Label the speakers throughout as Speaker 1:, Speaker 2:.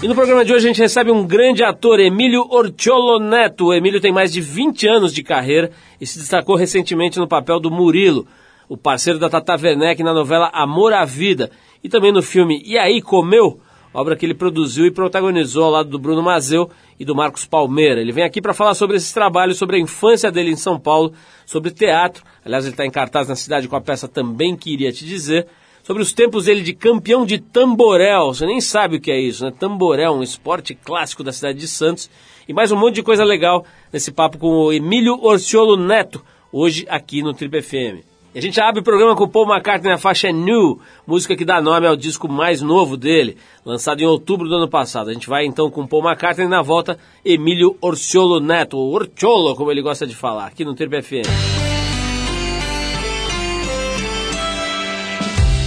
Speaker 1: E no programa de hoje a gente recebe um grande ator, Emílio Ortiolo Neto. O Emílio tem mais de 20 anos de carreira e se destacou recentemente no papel do Murilo, o parceiro da Tata Werneck na novela Amor à Vida e também no filme E aí, Comeu? Obra que ele produziu e protagonizou ao lado do Bruno Mazeu e do Marcos Palmeira. Ele vem aqui para falar sobre esses trabalhos, sobre a infância dele em São Paulo, sobre teatro. Aliás, ele está em cartaz na cidade com a peça Também Queria Te Dizer sobre os tempos dele de campeão de tamborel. Você nem sabe o que é isso, né? Tamborel, um esporte clássico da cidade de Santos. E mais um monte de coisa legal nesse papo com o Emílio Orciolo Neto, hoje aqui no Trip FM. E a gente abre o programa com o Paul McCartney, a faixa New, música que dá nome ao disco mais novo dele, lançado em outubro do ano passado. A gente vai então com o Paul McCartney na volta, Emílio Orciolo Neto, Orciolo, como ele gosta de falar, aqui no Trip FM.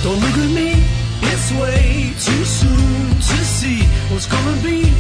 Speaker 1: Don't look at me, it's way too soon to see what's gonna be.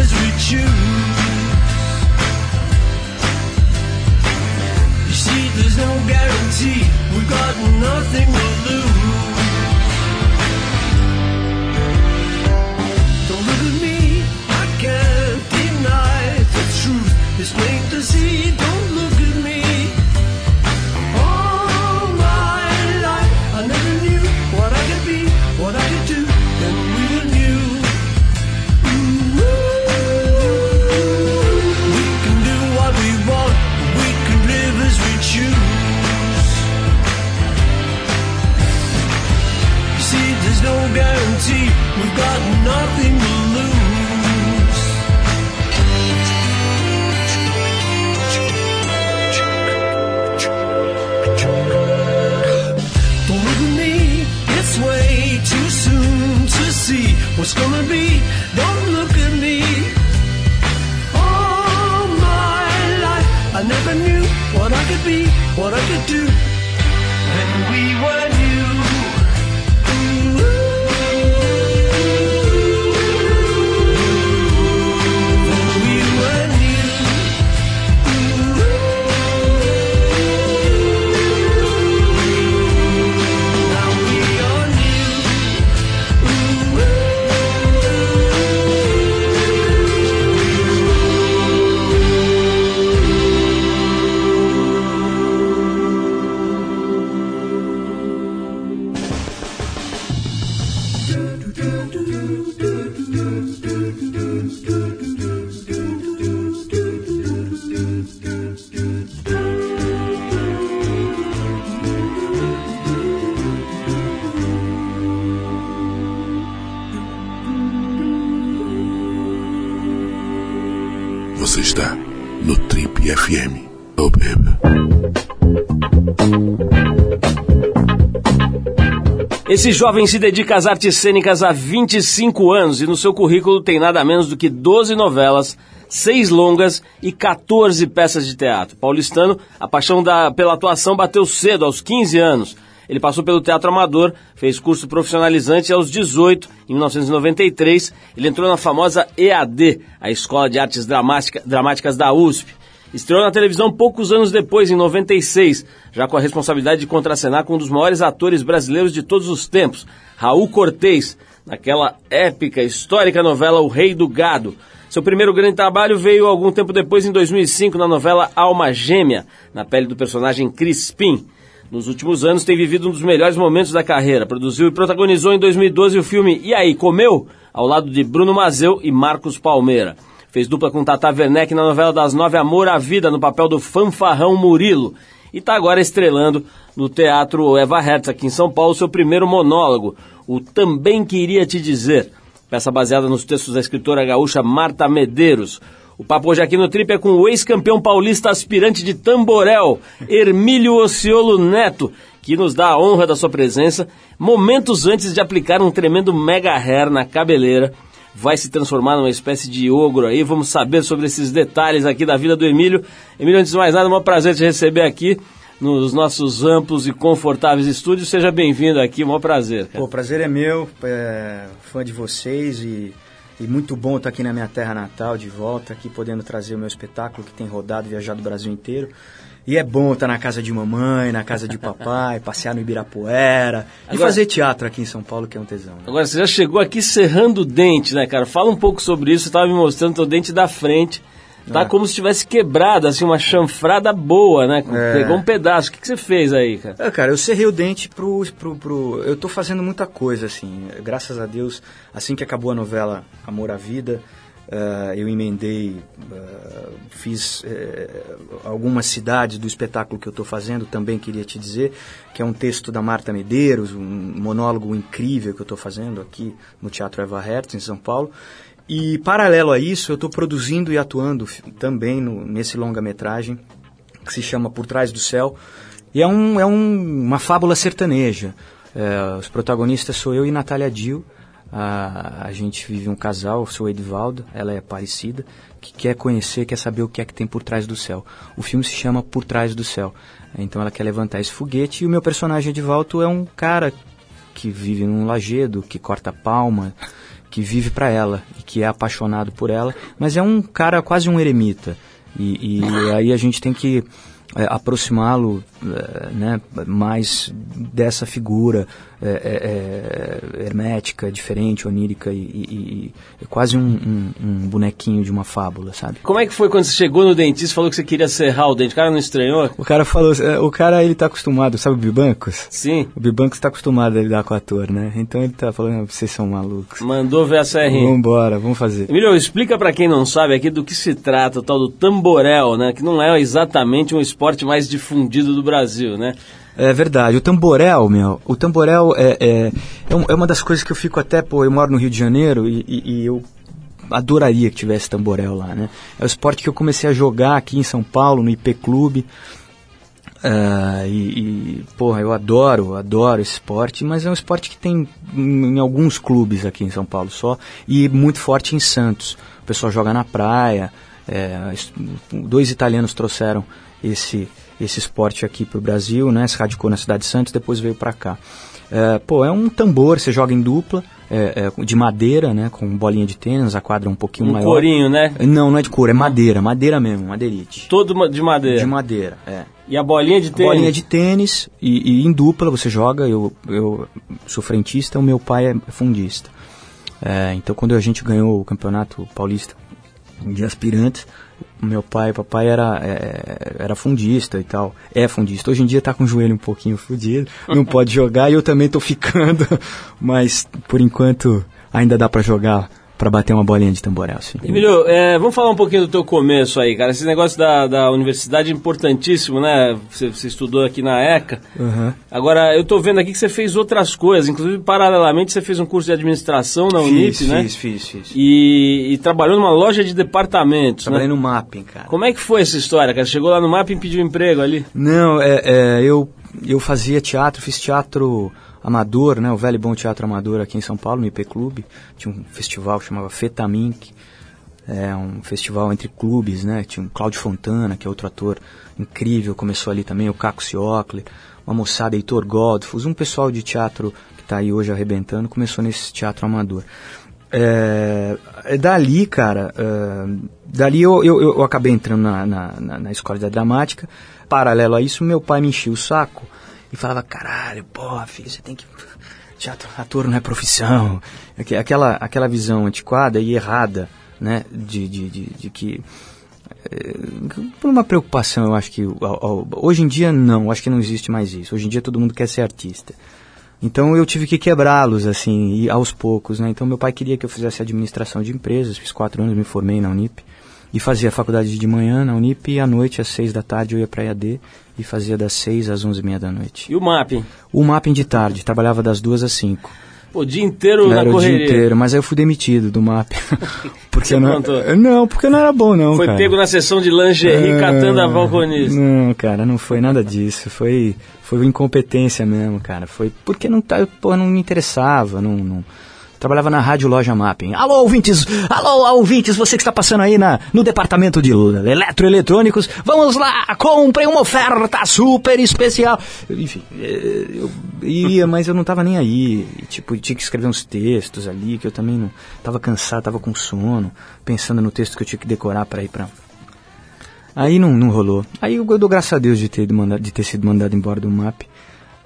Speaker 1: As we choose. You see, there's no guarantee, we've got nothing to lose. Don't look at me, I can't deny the truth. It's plain to see, don't look what's gonna be. Don't look at me. All my life, I never knew what I could be, what I could do. When we were
Speaker 2: Você
Speaker 1: Esse jovem se dedica às artes cênicas há 25 anos e no seu currículo tem nada menos do que 12 novelas, 6 longas e 14 peças de teatro. Paulistano, a paixão da, pela atuação bateu cedo, aos 15 anos. Ele passou pelo teatro amador, fez curso profissionalizante aos 18, em 1993, ele entrou na famosa EAD, a Escola de Artes Dramática, Dramáticas da USP. Estreou na televisão poucos anos depois, em 96, já com a responsabilidade de contracenar com um dos maiores atores brasileiros de todos os tempos, Raul Cortez, naquela épica, histórica novela O Rei do Gado. Seu primeiro grande trabalho veio algum tempo depois, em 2005, na novela Alma Gêmea, na pele do personagem Crispim. Nos últimos anos tem vivido um dos melhores momentos da carreira. Produziu e protagonizou em 2012 o filme E aí, comeu? Ao lado de Bruno Mazeu e Marcos Palmeira. Fez dupla com Tata Werneck na novela das nove Amor à Vida, no papel do fanfarrão Murilo. E está agora estrelando no Teatro Eva Hertz, aqui em São Paulo, seu primeiro monólogo, o Também Queria Te Dizer. Peça baseada nos textos da escritora gaúcha Marta Medeiros. O papo hoje aqui no Trip é com o ex-campeão paulista aspirante de Tamborel, Hermílio Ociolo Neto, que nos dá a honra da sua presença, momentos antes de aplicar um tremendo mega hair na cabeleira. Vai se transformar numa espécie de ogro aí. Vamos saber sobre esses detalhes aqui da vida do Emílio. Emílio, antes de mais nada, é um prazer te receber aqui nos nossos amplos e confortáveis estúdios. Seja bem-vindo aqui, um prazer.
Speaker 3: Cara. Pô, prazer é meu, é, fã de vocês e e muito bom estar aqui na minha terra natal, de volta, aqui podendo trazer o meu espetáculo que tem rodado, viajado o Brasil inteiro. E é bom estar na casa de mamãe, na casa de papai, passear no Ibirapuera Agora, e fazer teatro aqui em São Paulo, que é um tesão. Né?
Speaker 1: Agora, você já chegou aqui serrando o dente, né, cara? Fala um pouco sobre isso, você estava me mostrando o dente da frente. Tá é. como se tivesse quebrado, assim, uma chanfrada boa, né? É. Pegou um pedaço. O que, que você fez aí, cara?
Speaker 3: É, cara, eu serrei o dente pro, pro, pro... Eu tô fazendo muita coisa, assim. Graças a Deus, assim que acabou a novela Amor à Vida, Uh, eu emendei, uh, fiz uh, algumas cidades do espetáculo que eu estou fazendo, também queria te dizer, que é um texto da Marta Medeiros, um monólogo incrível que eu estou fazendo aqui no Teatro Eva Hertz, em São Paulo. E paralelo a isso, eu estou produzindo e atuando também no, nesse longa-metragem que se chama Por Trás do Céu. E é, um, é um, uma fábula sertaneja. Os protagonistas sou eu e Natália Dil. A, a gente vive um casal, eu sou Edivaldo, ela é parecida, que quer conhecer, quer saber o que é que tem por trás do céu. O filme se chama Por Trás do Céu. Então ela quer levantar esse foguete e o meu personagem Edivaldo é um cara que vive num lajedo, que corta palma, que vive para ela e que é apaixonado por ela, mas é um cara quase um eremita. E, e aí a gente tem que é, aproximá-lo né, mais dessa figura é, é, é hermética, diferente, onírica e, e, e quase um, um, um, bonequinho de uma fábula, sabe?
Speaker 1: Como é que foi quando você chegou no dentista e falou que você queria serrar o dente? O cara não estranhou?
Speaker 3: O cara falou, é, o cara ele tá acostumado, sabe o Bibancos?
Speaker 1: Sim.
Speaker 3: O Bibancos tá acostumado a lidar com o ator, né? Então ele tá falando, ah, vocês são malucos.
Speaker 1: Mandou ver a serrinha.
Speaker 3: Vambora, vamos fazer.
Speaker 1: Emílio, explica para quem não sabe aqui do que se trata o tal do tamborel, né? Que não é exatamente um esporte mais difundido do Brasil, né?
Speaker 3: É verdade. O tamborel, meu, o tamborel é, é, é, uma das coisas que eu fico até, pô, eu moro no Rio de Janeiro e, e, e eu adoraria que tivesse tamborel lá, né? É o esporte que eu comecei a jogar aqui em São Paulo, no IP Clube. Uh, e, e, porra, eu adoro, adoro esse esporte, mas é um esporte que tem em, em, alguns clubes aqui em São Paulo só e muito forte em Santos. O pessoal joga na praia. É, dois italianos trouxeram esse esse esporte aqui para o Brasil, né? Se radicou na cidade de Santos, depois veio para cá. É, pô, é um tambor, você joga em dupla, é, é, de madeira, né? Com bolinha de tênis, a quadra um pouquinho
Speaker 1: um
Speaker 3: maior.
Speaker 1: corinho, né?
Speaker 3: Não, não é de couro, é madeira, madeira mesmo, madeirite.
Speaker 1: Todo de madeira?
Speaker 3: De madeira, é.
Speaker 1: E a bolinha de tênis?
Speaker 3: A bolinha de tênis e, e, em dupla você joga, eu, eu sou frentista, o meu pai é fundista. É, então quando a gente ganhou o campeonato paulista de aspirantes, meu pai, papai era, é, era fundista e tal. É fundista. Hoje em dia tá com o joelho um pouquinho fudido, não pode jogar e eu também tô ficando, mas por enquanto ainda dá para jogar para bater uma bolinha de tamborel, sim.
Speaker 1: Emílio, é, vamos falar um pouquinho do teu começo aí, cara. Esse negócio da, da universidade é importantíssimo, né? Você, você estudou aqui na ECA.
Speaker 3: Uhum.
Speaker 1: Agora, eu tô vendo aqui que você fez outras coisas, inclusive, paralelamente, você fez um curso de administração na Unip,
Speaker 3: fiz,
Speaker 1: né?
Speaker 3: Fiz, fiz, fiz.
Speaker 1: E, e trabalhou numa loja de departamentos,
Speaker 3: Trabalhei
Speaker 1: né?
Speaker 3: no Mapping, cara.
Speaker 1: Como é que foi essa história, cara? Chegou lá no Mapping e pediu emprego ali?
Speaker 3: Não, é, é eu, eu fazia teatro, fiz teatro amador, né, o velho bom teatro amador aqui em São Paulo, no IP Clube. Tinha um festival que chamava Fetamink, é um festival entre clubes, né? Tinha o Cláudio Fontana, que é outro ator incrível, começou ali também, o Caco Ciocler, uma moçada, Heitor Godfus, um pessoal de teatro que está aí hoje arrebentando, começou nesse teatro amador. É, é dali, cara, é, dali eu, eu, eu, acabei entrando na, na, na escola da dramática. Paralelo a isso, meu pai me enchia o saco e falava, caralho, porra, filho, você tem que. Teatro, ator não é profissão. Aquela, aquela visão antiquada e errada, né? De, de, de, de que. É, por uma preocupação, eu acho que. Hoje em dia, não, acho que não existe mais isso. Hoje em dia todo mundo quer ser artista. Então eu tive que quebrá-los, assim, e aos poucos, né? Então meu pai queria que eu fizesse administração de empresas, fiz quatro anos, me formei na Unip. E fazia faculdade de manhã na Unip e à noite, às seis da tarde, eu ia para a EAD e fazia das seis às onze e meia da noite.
Speaker 1: E o mapping?
Speaker 3: O mapping de tarde, trabalhava das duas às cinco.
Speaker 4: O dia inteiro
Speaker 3: Era
Speaker 4: na
Speaker 3: o
Speaker 4: correria.
Speaker 3: dia inteiro, mas aí eu fui demitido do MAP. porque
Speaker 4: Você
Speaker 3: não, não, porque não era bom não,
Speaker 4: Foi
Speaker 3: cara.
Speaker 4: pego na sessão de lingerie
Speaker 3: Ah,
Speaker 4: catando a balconista.
Speaker 3: Não, cara, não foi nada disso. Foi, foi incompetência mesmo, cara. Foi porque não, tá, pô, não me interessava, não, não- Trabalhava na Rádio Loja Mapping. Alô, ouvintes! Alô, ouvintes! Você que está passando aí na, no departamento de eletroeletrônicos, vamos lá! Comprem uma oferta super especial! Enfim, eh, eu ia, mas eu não tava nem aí. Tipo, tinha que escrever uns textos ali, que eu também não... Tava cansado, tava com sono, pensando no texto que eu tinha que decorar para ir pra... Aí não, não rolou. Aí eu, eu dou graças a Deus de ter, mandado, de ter sido mandado embora do MAP.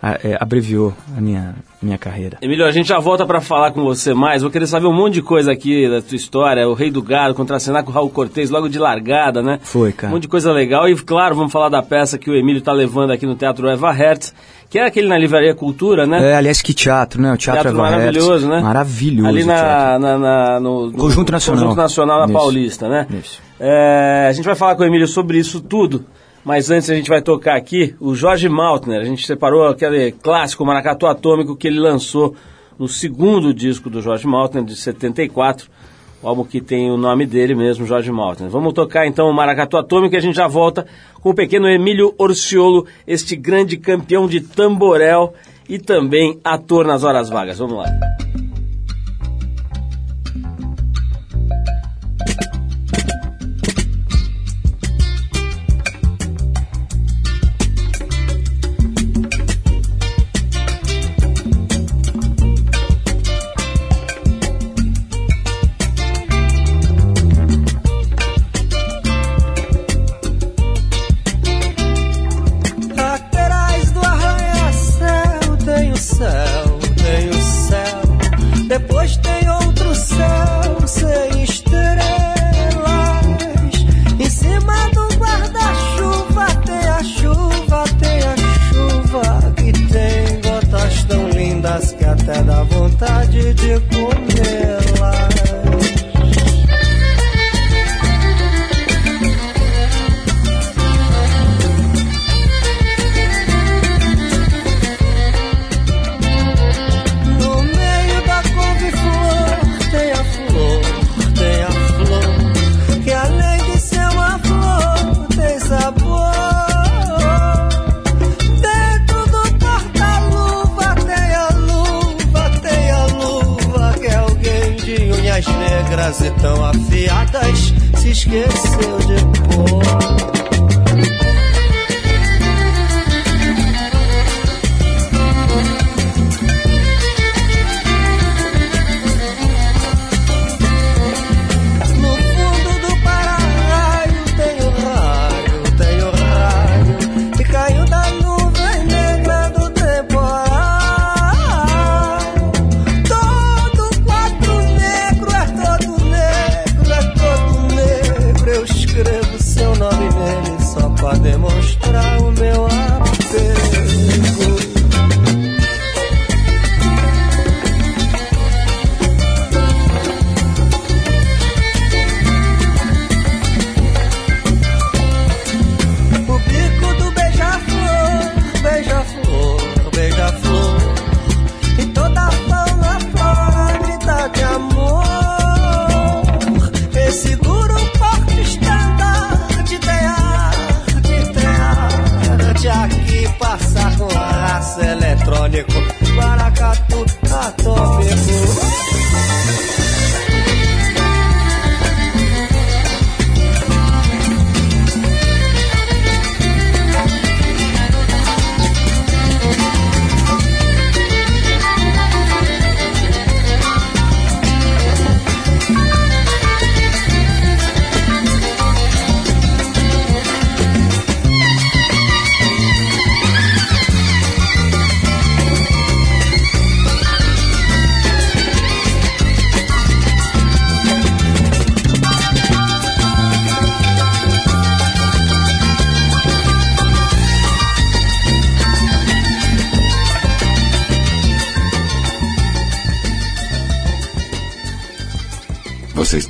Speaker 3: A- é, abreviou a minha, minha carreira.
Speaker 4: Emílio, a gente já volta pra falar com você mais. Vou querer saber um monte de coisa aqui da tua história. O Rei do Gado, contracenar com o Raul Cortez logo de largada, né?
Speaker 3: Foi, cara.
Speaker 4: Um monte de coisa legal. E, claro, vamos falar da peça que o Emílio tá levando aqui no Teatro Eva Hertz, que é aquele na Livraria Cultura, né?
Speaker 3: É, aliás, que teatro, né? O Teatro,
Speaker 4: Teatro
Speaker 3: Eva Hertz.
Speaker 4: maravilhoso, né?
Speaker 3: Maravilhoso.
Speaker 4: Ali na, na, na- no, no
Speaker 3: Conjunto Nacional.
Speaker 4: Conjunto Nacional da
Speaker 3: Isso.
Speaker 4: Paulista, né?
Speaker 3: Isso.
Speaker 4: É, a gente vai falar com o Emílio sobre isso tudo, mas antes a gente vai tocar aqui o Jorge Maltner. A gente separou aquele clássico Maracatu Atômico que ele lançou no segundo disco do Jorge Maltner, de 74. O álbum que tem o nome dele mesmo, Jorge Maltner. Vamos tocar então o Maracatu Atômico e a gente já volta com o pequeno Emílio Orciolo, este grande campeão de tamborel e também ator nas horas vagas. Vamos lá.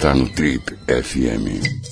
Speaker 2: Está no Trip FM.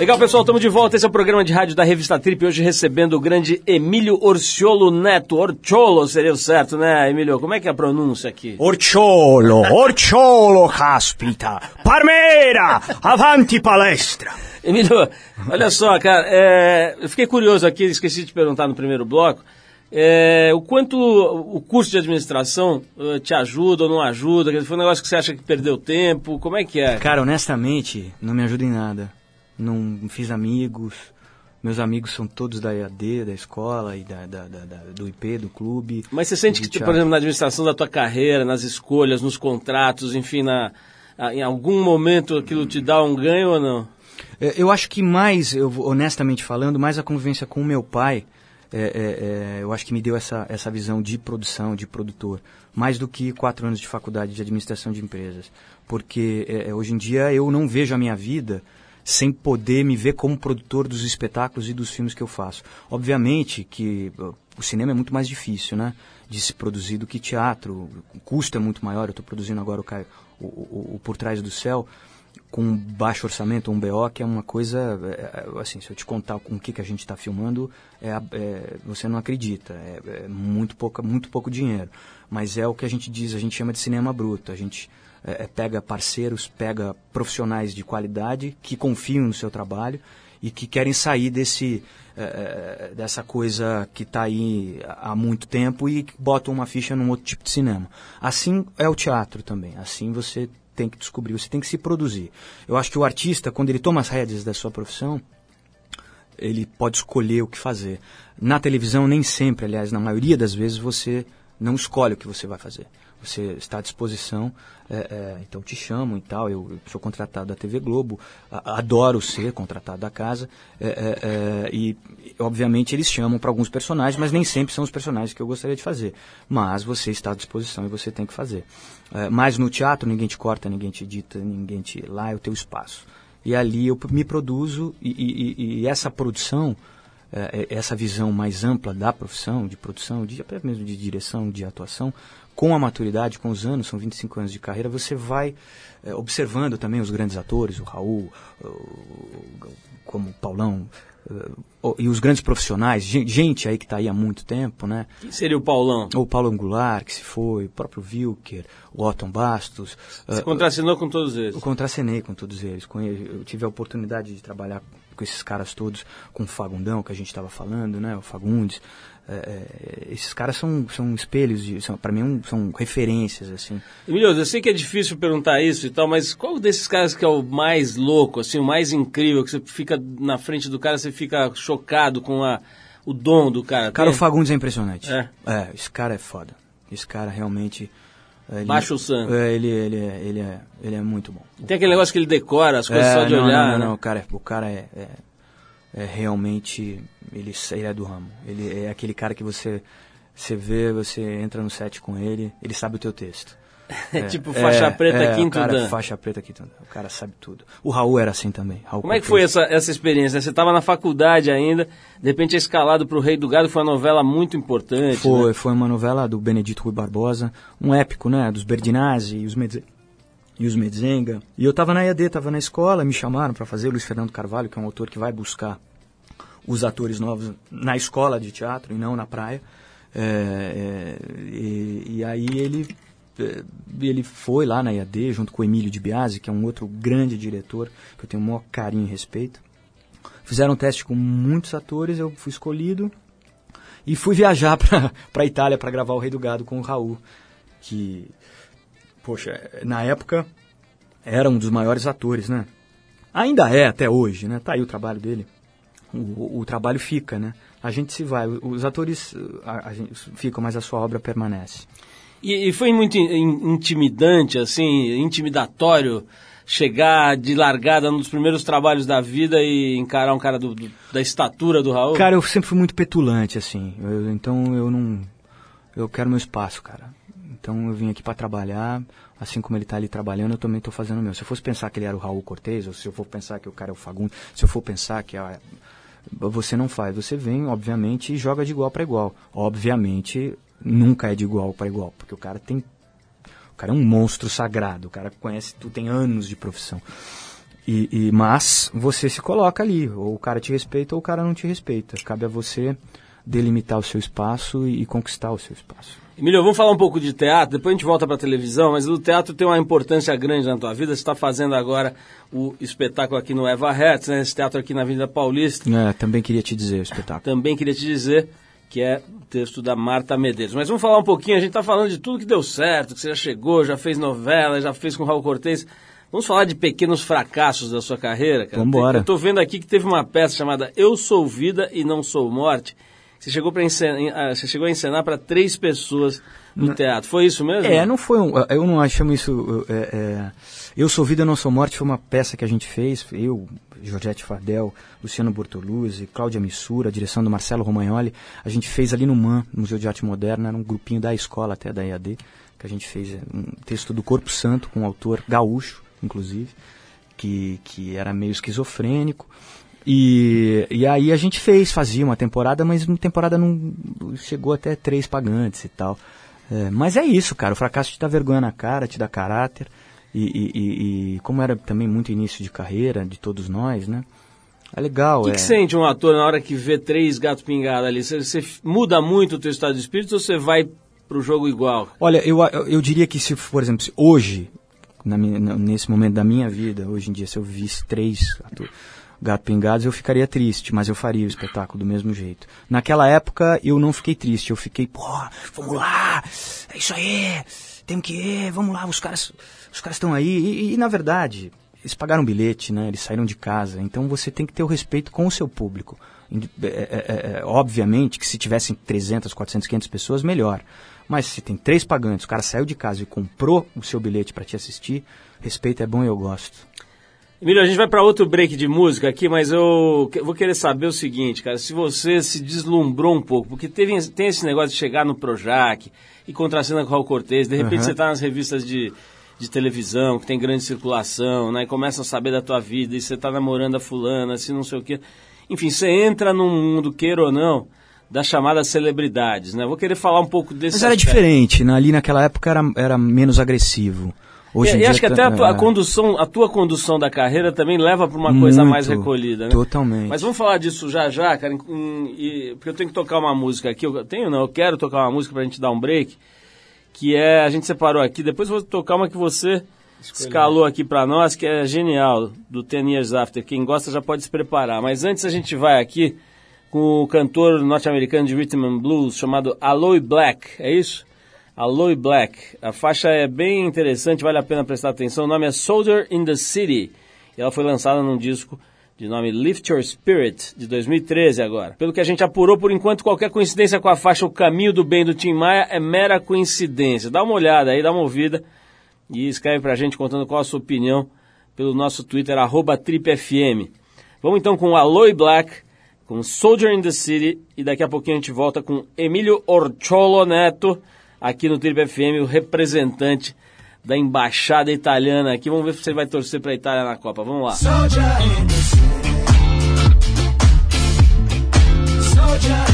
Speaker 1: Legal, pessoal, estamos de volta. Esse é o programa de rádio da revista Trip. Hoje recebendo o grande Emílio Orciolo Neto. Orciolo seria o certo, né, Emílio? Como é que é a pronúncia aqui?
Speaker 5: Orciolo, Orciolo, caspita. Parmeira, avanti palestra.
Speaker 1: Emílio, olha só, cara, é, eu fiquei curioso aqui, esqueci de te perguntar no primeiro bloco. É, o quanto o curso de administração uh, te ajuda ou não ajuda? Foi um negócio que você acha que perdeu tempo? Como é que é?
Speaker 3: Cara, honestamente, não me ajuda em nada. Não fiz amigos. Meus amigos são todos da EAD, da escola e da, da, da, da do IP, do clube.
Speaker 1: Mas você sente que, tipo, por exemplo, na administração da tua carreira, nas escolhas, nos contratos, enfim, na, em algum momento aquilo te dá um ganho ou não?
Speaker 3: É, eu acho que mais, eu, honestamente falando, mais a convivência com o meu pai, é, é, é, eu acho que me deu essa, essa visão de produção, de produtor, mais do que quatro anos de faculdade de administração de empresas. Porque é, é, hoje em dia eu não vejo a minha vida sem poder me ver como produtor dos espetáculos e dos filmes que eu faço. Obviamente que uh, o cinema é muito mais difícil, né? De se produzir do que teatro. O custo é muito maior. Eu estou produzindo agora o, o, o, o Por Trás do Céu com baixo orçamento, um BO, que é uma coisa, é, é, assim, se eu te contar com o que, que a gente está filmando, é, é, você não acredita, é, é, muito, pouca, muito pouco dinheiro. Mas é o que a gente diz, a gente chama de cinema bruto. A gente é, é, pega parceiros, pega profissionais de qualidade que confiam no seu trabalho e que querem sair desse é, dessa coisa que está aí há muito tempo e botam uma ficha num outro tipo de cinema. Assim é o teatro também. Assim você tem que descobrir, você tem que se produzir. Eu acho que o artista, quando ele toma as rédeas da sua profissão, ele pode escolher o que fazer. Na televisão, nem sempre, aliás, na maioria das vezes, você não escolhe o que você vai fazer você está à disposição, é, é, então te chamam e tal. Eu, eu sou contratado da TV Globo, a, adoro ser contratado da casa, é, é, é e obviamente eles chamam para alguns personagens, mas nem sempre são os personagens que eu gostaria de fazer. Mas você está à disposição e você tem que fazer. É, mas no teatro ninguém te corta, ninguém te dita, ninguém te. Lá é o teu espaço. E ali eu me produzo e, e, e essa produção essa visão mais ampla da profissão, de produção, de, até mesmo de direção, de atuação, com a maturidade, com os anos, são 25 anos de carreira, você vai é, observando também os grandes atores, o Raul, como o Paulão, uh, e os grandes profissionais, gente aí que está aí há muito tempo, né?
Speaker 1: Quem seria o Paulão?
Speaker 3: O Paulo Angular, que se foi, o próprio Wilker, o Otton Bastos.
Speaker 1: Você uh, contracenou com todos eles? Eu
Speaker 3: contracenei com todos eles. Eu tive a oportunidade de trabalhar com esses caras todos, com o Fagundão, que a gente estava falando, né? O Fagundes, é, é, esses caras são, são espelhos, de, são, para mim um, são referências, assim.
Speaker 1: Emílio, eu sei que é difícil perguntar isso e tal, mas qual desses caras que é o mais louco, assim, o mais incrível, que você fica na frente do cara, você fica chocado com a, o dom do cara?
Speaker 3: Cara, o Fagundes é impressionante. É? É, esse cara é foda. Esse cara realmente...
Speaker 1: Ele, Baixa o sangue.
Speaker 3: É, ele, ele, é, ele, é, ele é muito bom.
Speaker 1: Tem aquele negócio que ele decora as coisas é, só de
Speaker 3: não,
Speaker 1: olhar.
Speaker 3: Não, não,
Speaker 1: né?
Speaker 3: não, o cara, o cara é, é, é realmente ele, ele é do ramo. Ele é aquele cara que você você vê, você entra no set com ele, ele sabe o teu texto.
Speaker 1: É, tipo faixa é, preta
Speaker 3: é,
Speaker 1: quinto
Speaker 3: cara,
Speaker 1: dan.
Speaker 3: Faixa preta quinto dan. O cara sabe tudo. O Raul era assim também. Raul
Speaker 1: Como é que foi essa, essa experiência? Você estava na faculdade ainda, de repente é escalado para o Rei do Gado, foi uma novela muito importante.
Speaker 3: Foi,
Speaker 1: né?
Speaker 3: foi uma novela do Benedito Rui Barbosa, um épico, né? Dos Berdinazzi e os e os Medzenga. E eu estava na EAD, estava na escola, me chamaram para fazer Luiz Fernando Carvalho, que é um autor que vai buscar os atores novos na escola de teatro e não na praia. É, é, e, e, aí ele, é, ele foi lá na IAD junto com o Emílio de Biasi, que é um outro grande diretor, que eu tenho o maior carinho e respeito. Fizeram um teste com muitos atores, eu fui escolhido e fui viajar para Itália para gravar O Rei do Gado com o Raul, que, poxa, na época era um dos maiores atores, né? Ainda é até hoje, né? Tá aí o trabalho dele o, o, trabalho fica, né? A gente se vai, os atores a, a ficam, mas a sua obra permanece.
Speaker 1: E, e foi muito intimidante, assim, intimidatório chegar de largada num dos primeiros trabalhos da vida e encarar um cara do, do, da estatura do Raul?
Speaker 3: Cara, eu sempre fui muito petulante, assim. Eu, então eu não. Eu quero meu espaço, cara. Então eu vim aqui para trabalhar, assim como ele está ali trabalhando, eu também estou fazendo o meu. Se eu fosse pensar que ele era o Raul Cortez, ou se eu for pensar que o cara é o Fagundes, se eu for pensar que a, você não faz. Você vem, obviamente, e joga de igual para igual. Obviamente, nunca é de igual para igual, porque o cara tem. O cara é um monstro sagrado, o cara conhece, tu tem anos de profissão. E, e- mas você se coloca ali, ou o cara te respeita ou o cara não te respeita. Cabe a você delimitar o seu espaço e, e conquistar o seu espaço.
Speaker 1: Emílio, vamos falar um pouco de teatro, depois a gente volta para televisão, mas o teatro tem uma importância grande na tua vida. Você está fazendo agora o espetáculo aqui no Eva Hertz, né? esse teatro aqui na Avenida Paulista.
Speaker 3: É, também queria te dizer o espetáculo.
Speaker 1: Também queria te dizer que é o texto da Marta Medeiros. Mas vamos falar um pouquinho, a gente está falando de tudo que deu certo, que você já chegou, já fez novela, já fez com o Raul Cortez. Vamos falar de pequenos fracassos da sua carreira, cara?
Speaker 3: Vambora.
Speaker 1: Eu estou vendo aqui que teve uma peça chamada Eu Sou Vida e Não Sou Morte. Você chegou, pra encenar, ah, você chegou a encenar para três pessoas no teatro. Foi isso mesmo?
Speaker 3: É, não foi um. Eu não chamo isso. é, é, eu Sou Vida, Não Sou Morte foi uma peça que a gente fez. Eu, Georgette Fardel, Luciano Bortoluzzi, Cláudia Missura, direção do Marcelo Romagnoli. A gente fez ali no MAN, Museu de Arte Moderna, era um grupinho da escola até da EAD, que a gente fez é, um texto do Corpo Santo, com um autor gaúcho, inclusive, que, que era meio esquizofrênico. E, e aí a gente fez, fazia uma temporada, mas uma temporada não chegou até três pagantes e tal. É, mas é isso, cara. O fracasso te dá vergonha na cara, te dá caráter. E, e- e- e como era também muito início de carreira de todos nós, né? É legal.
Speaker 1: O que,
Speaker 3: é...
Speaker 1: que sente um ator na hora que vê três gatos pingados ali? Você, você muda muito o teu estado de espírito ou você vai pro jogo igual?
Speaker 3: Olha, eu, eu, diria que se, por exemplo, se hoje, na minha- nesse momento da minha vida, hoje em dia, se eu visse três atu- gatos pingados, eu ficaria triste, mas eu faria o espetáculo do mesmo jeito. Naquela época, eu não fiquei triste, eu fiquei, pô, vamos lá, é isso aí, temos que ir, vamos lá, os caras os caras estão aí. E, e, na verdade, eles pagaram bilhete, né? Eles saíram de casa, então você tem que ter o respeito com o seu público. Indi- é, é, é, obviamente que se tivessem 300, 400, 500 pessoas, melhor. Mas se tem três pagantes, o cara saiu de casa e comprou o seu bilhete para te assistir, respeito é bom e eu gosto.
Speaker 1: Emílio, a gente vai para outro break de música aqui, mas eu vou querer saber o seguinte, cara, se você se deslumbrou um pouco, porque teve, tem esse negócio de chegar no Projac e contracena com o Raul Cortez, de repente
Speaker 3: Aham.
Speaker 1: você tá nas revistas de, de televisão, que tem grande circulação, né, e começam a saber da tua vida, e você tá namorando a fulana, assim, não sei o quê. Enfim, você entra num mundo, queira ou não, das chamadas celebridades, né? Vou querer falar um pouco desse
Speaker 3: Mas era
Speaker 1: aspecto.
Speaker 3: diferente, né? ali naquela época era, era menos agressivo. Hoje
Speaker 1: É,
Speaker 3: em
Speaker 1: e
Speaker 3: dia
Speaker 1: acho que
Speaker 3: tá-
Speaker 1: até a tua, a
Speaker 3: é,
Speaker 1: condução, a tua condução da carreira também leva para uma coisa mais
Speaker 3: Muito,
Speaker 1: recolhida, né?
Speaker 3: totalmente.
Speaker 1: Mas vamos falar disso já já, cara, em- em- e- porque eu tenho que tocar uma música aqui. Eu tenho não, eu quero tocar uma música pra gente dar um break, que é, a gente separou aqui, depois eu vou tocar uma que você escalou aqui pra nós, que é genial, do Ten Years After. Quem gosta já pode se preparar. Mas antes a gente vai aqui com o cantor norte-americano de rhythm and blues chamado Aloe Black, é isso? Aloe Black. A faixa é bem interessante, vale a pena prestar atenção. O nome é Soldier in the City. Ela foi lançada num disco de nome Lift Your Spirit, de 2013 agora. Pelo que a gente apurou, por enquanto, qualquer coincidência com a faixa O Caminho do Bem do Tim Maia é mera coincidência. Dá uma olhada aí, dá uma ouvida e escreve pra gente contando qual a sua opinião pelo nosso Twitter, TripFM. Vamos então com Aloe Black, com Soldier in the City, e daqui a pouquinho a gente volta com Emílio Orciolo Neto, aqui no Trip FM, o representante da embaixada italiana aqui. Vamos ver se você vai torcer pra Itália na Copa. Vamos lá.
Speaker 6: Soldier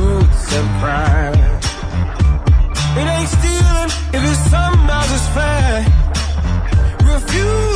Speaker 6: roots and pride. It ain't stealing if it's somehow just fair. Refuse.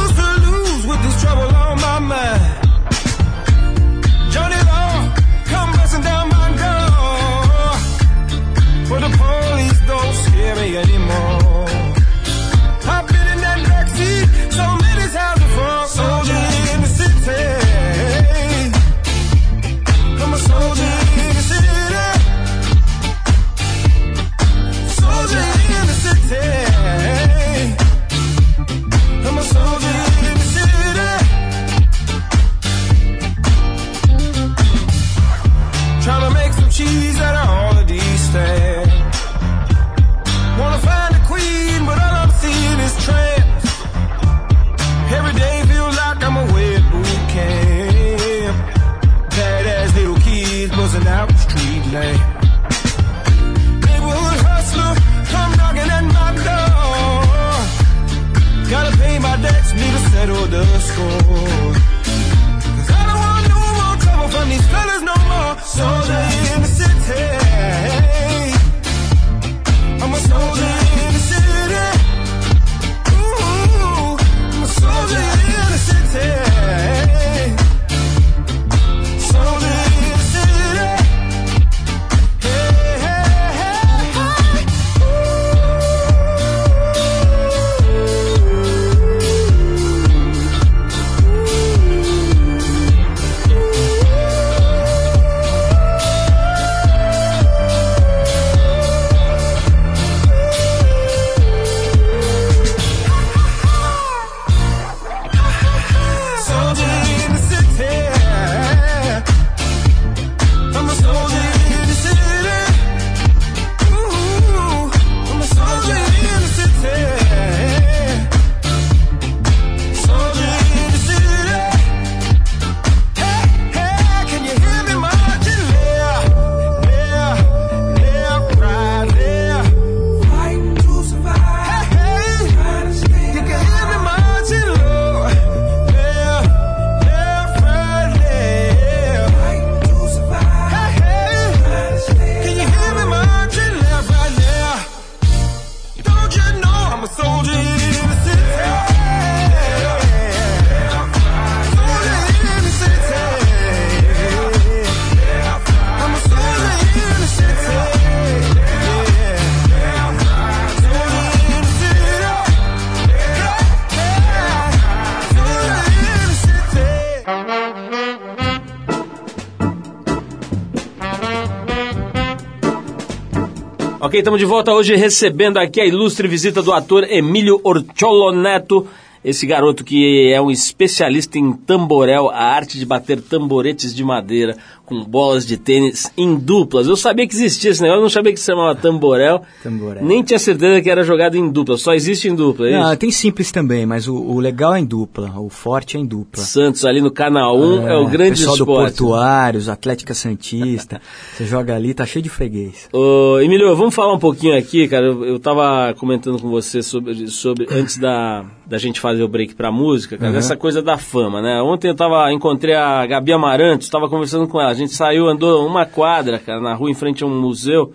Speaker 1: Estamos de volta hoje recebendo aqui a ilustre visita do ator Emílio Orcholo Neto. Esse garoto que é um especialista em tamborel, a arte de bater tamboretes de madeira com bolas de tênis em duplas. Eu sabia que existia esse negócio, não sabia que se chamava tamborel.
Speaker 3: Tamborel.
Speaker 1: Nem tinha certeza que era jogado em dupla, só existe em dupla, é
Speaker 3: Não,
Speaker 1: isso?
Speaker 3: tem simples também, mas o, o legal é em dupla, o forte é em dupla.
Speaker 1: Santos ali no Canal 1 é, o grande
Speaker 3: pessoal do
Speaker 1: esporte.
Speaker 3: Portuários, Atlética Santista, você joga ali, tá cheio de freguês.
Speaker 1: Ô, Emílio, vamos falar um pouquinho aqui, cara. Eu, eu tava comentando com você sobre, sobre antes da, da gente fazer o break pra música, cara,
Speaker 3: Uhum.
Speaker 1: essa coisa da fama, né? Ontem eu tava, encontrei a Gabi Amarantos, tava conversando com ela. A gente saiu, andou uma quadra, cara, na rua em frente a um museu.